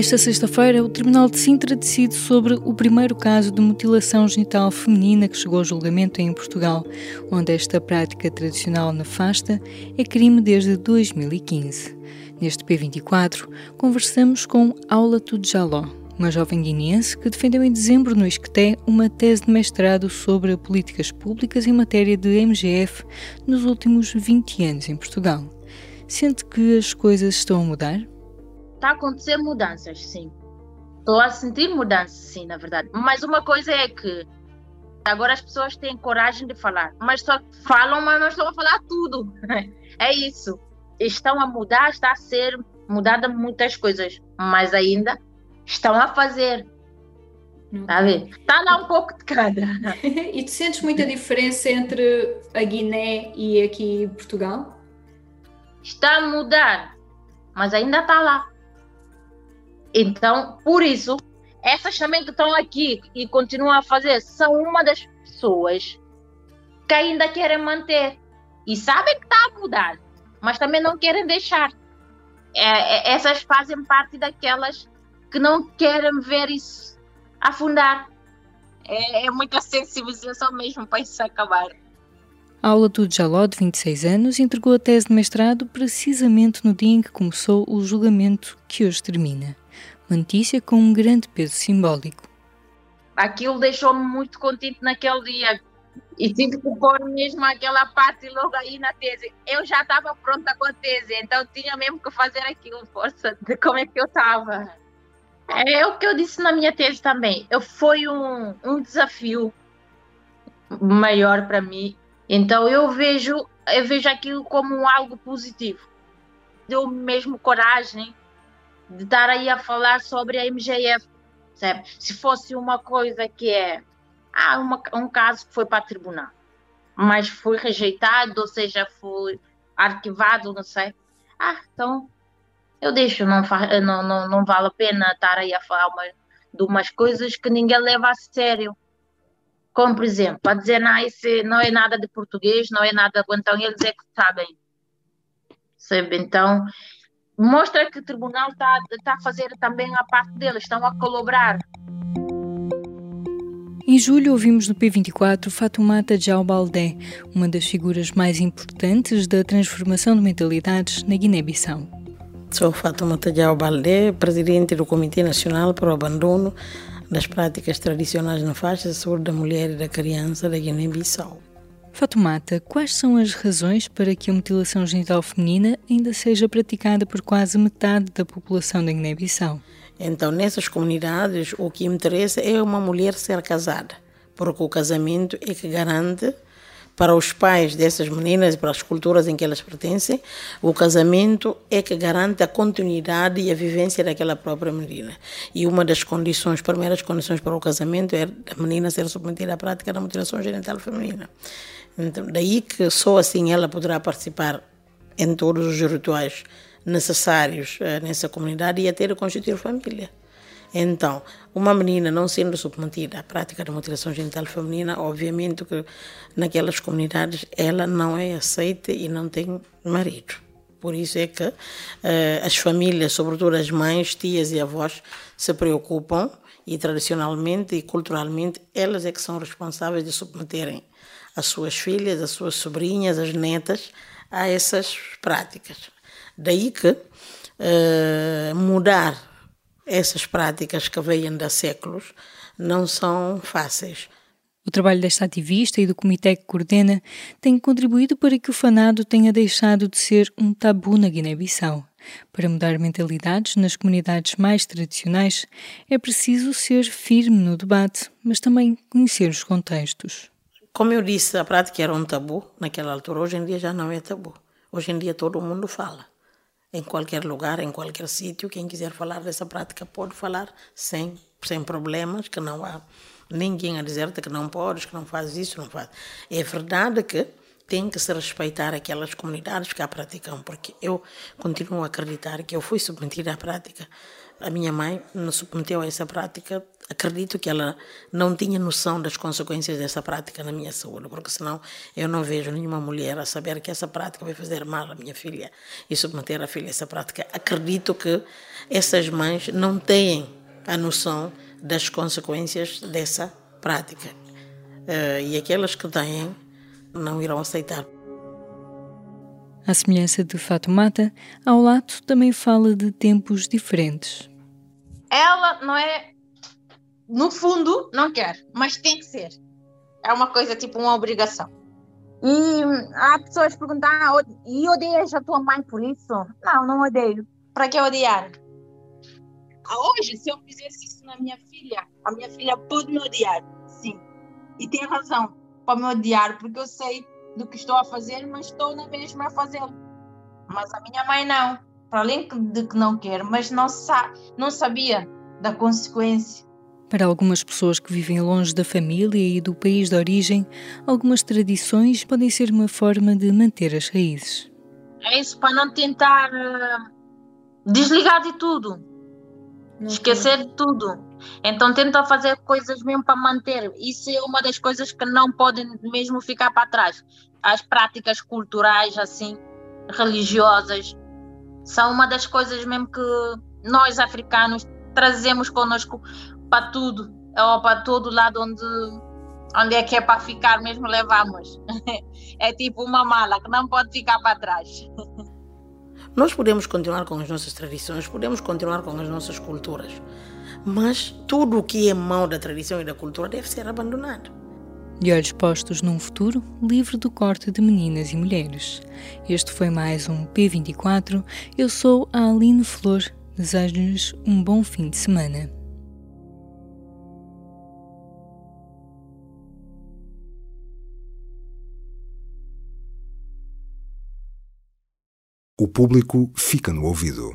Esta sexta-feira, o Tribunal de Sintra decide sobre o primeiro caso de mutilação genital feminina que chegou ao julgamento em Portugal, onde esta prática tradicional nefasta é crime desde 2015. Neste P24, conversamos com Aula Tudjaló, uma jovem guineense que defendeu em dezembro no Isqueté uma tese de mestrado sobre políticas públicas em matéria de MGF nos últimos 20 anos em Portugal. Sente que as coisas estão a mudar? Está a acontecer mudanças, sim. Estou a sentir mudanças, sim, na verdade. Mas uma coisa é que agora as pessoas têm coragem de falar, mas só falam, mas não estão a falar tudo. É isso. Estão a mudar, está a ser mudada muitas coisas, mas ainda estão a fazer. Está a ver? Está lá um pouco de cada. e tu sentes muita diferença entre a Guiné e aqui Portugal? Está a mudar, mas ainda está lá. Então, por isso, essas também que estão aqui e continuam a fazer são uma das pessoas que ainda querem manter e sabem que está a mudar, mas também não querem deixar. É, é, essas fazem parte daquelas que não querem ver isso afundar. É, é muita sensibilização mesmo para isso acabar. A aula do Jaló, de 26 anos, entregou a tese de mestrado precisamente no dia em que começou o julgamento que hoje termina uma notícia com um grande peso simbólico. Aquilo deixou-me muito contente naquele dia e tive que pôr mesmo aquela parte logo aí na tese. Eu já estava pronta com a tese, então tinha mesmo que fazer aquilo, força de como é que eu estava. É o que eu disse na minha tese também. Eu, foi um, um desafio maior para mim. Então eu vejo, eu vejo aquilo como algo positivo. Deu mesmo coragem de estar aí a falar sobre a MGF, sabe? Se fosse uma coisa que é ah, uma, um caso que foi para tribunal, mas foi rejeitado, ou seja, foi arquivado, não sei. Ah, então eu deixo, não, não, não, não vale a pena estar aí a falar uma, de umas coisas que ninguém leva a sério. Como, por exemplo, a dizer, não, isso não é nada de português, não é nada, então eles é que sabem. Sabe? Então, mostra que o tribunal está tá a fazer também a parte deles, estão a colaborar. Em julho ouvimos no P24 Fatoumata Baldé, uma das figuras mais importantes da transformação de mentalidades na Guiné-Bissau. Sou Fatoumata Baldé, presidente do Comitê Nacional para o Abandono das Práticas Tradicionais na Faixa Sul da Mulher e da Criança da Guiné-Bissau. Fatumata, quais são as razões para que a mutilação genital feminina ainda seja praticada por quase metade da população da Guiné-Bissau? Então, nessas comunidades, o que interessa é uma mulher ser casada, porque o casamento é que garante para os pais dessas meninas e para as culturas em que elas pertencem, o casamento é que garante a continuidade e a vivência daquela própria menina. E uma das condições, primeiras condições para o casamento é a menina ser submetida à prática da mutilação genital feminina. Então, daí que só assim ela poderá participar em todos os rituais necessários uh, nessa comunidade e a ter a constituir família. Então, uma menina não sendo submetida à prática da mutilação genital feminina, obviamente que naquelas comunidades ela não é aceita e não tem marido. Por isso é que uh, as famílias, sobretudo as mães, tias e avós, se preocupam e tradicionalmente e culturalmente elas é que são responsáveis de submeterem as suas filhas, as suas sobrinhas, as netas a essas práticas. Daí que uh, mudar essas práticas que vêm de séculos não são fáceis. O trabalho desta ativista e do comitê que coordena tem contribuído para que o fanado tenha deixado de ser um tabu na Guiné-Bissau. Para mudar mentalidades nas comunidades mais tradicionais, é preciso ser firme no debate, mas também conhecer os contextos. Como eu disse, a prática era um tabu naquela altura, hoje em dia já não é tabu. Hoje em dia todo mundo fala. Em qualquer lugar, em qualquer sítio, quem quiser falar dessa prática pode falar sem, sem problemas, que não há ninguém a dizer-te que não podes, que não fazes isso, não faz. É verdade que tem que se respeitar aquelas comunidades que a praticam, porque eu continuo a acreditar que eu fui submetida à prática. A minha mãe me submeteu a essa prática. Acredito que ela não tinha noção das consequências dessa prática na minha saúde, porque senão eu não vejo nenhuma mulher a saber que essa prática vai fazer mal à minha filha e submeter a filha a essa prática. Acredito que essas mães não têm a noção das consequências dessa prática. Uh, e aquelas que têm não irão aceitar. À semelhança de Fatumata, Aulato também fala de tempos diferentes. Ela não é, no fundo, não quer, mas tem que ser. É uma coisa tipo uma obrigação. E há pessoas que perguntam: ah, e odeias a tua mãe por isso? Não, não odeio. Para que odiar? Ah, hoje, se eu fizesse isso na minha filha, a minha filha pode me odiar, sim. E tem razão para me odiar, porque eu sei do que estou a fazer, mas estou na mesma a fazê-lo. Mas a minha mãe não. Para além de que não quer, mas não, sa não sabia da consequência. Para algumas pessoas que vivem longe da família e do país de origem, algumas tradições podem ser uma forma de manter as raízes. É isso, para não tentar uh, desligar de tudo, esquecer de tudo. Então tenta fazer coisas mesmo para manter. Isso é uma das coisas que não podem mesmo ficar para trás. As práticas culturais, assim, religiosas, são uma das coisas mesmo que nós africanos trazemos conosco para tudo, ou para todo lado onde, onde é que é para ficar mesmo levamos. é tipo uma mala que não pode ficar para trás. Nós podemos continuar com as nossas tradições, podemos continuar com as nossas culturas, mas tudo o que é mau da tradição e da cultura deve ser abandonado. De olhos postos num futuro livre do corte de meninas e mulheres. Este foi mais um P24. Eu sou a Aline Flor. Desejo-lhes um bom fim de semana. O público fica no ouvido.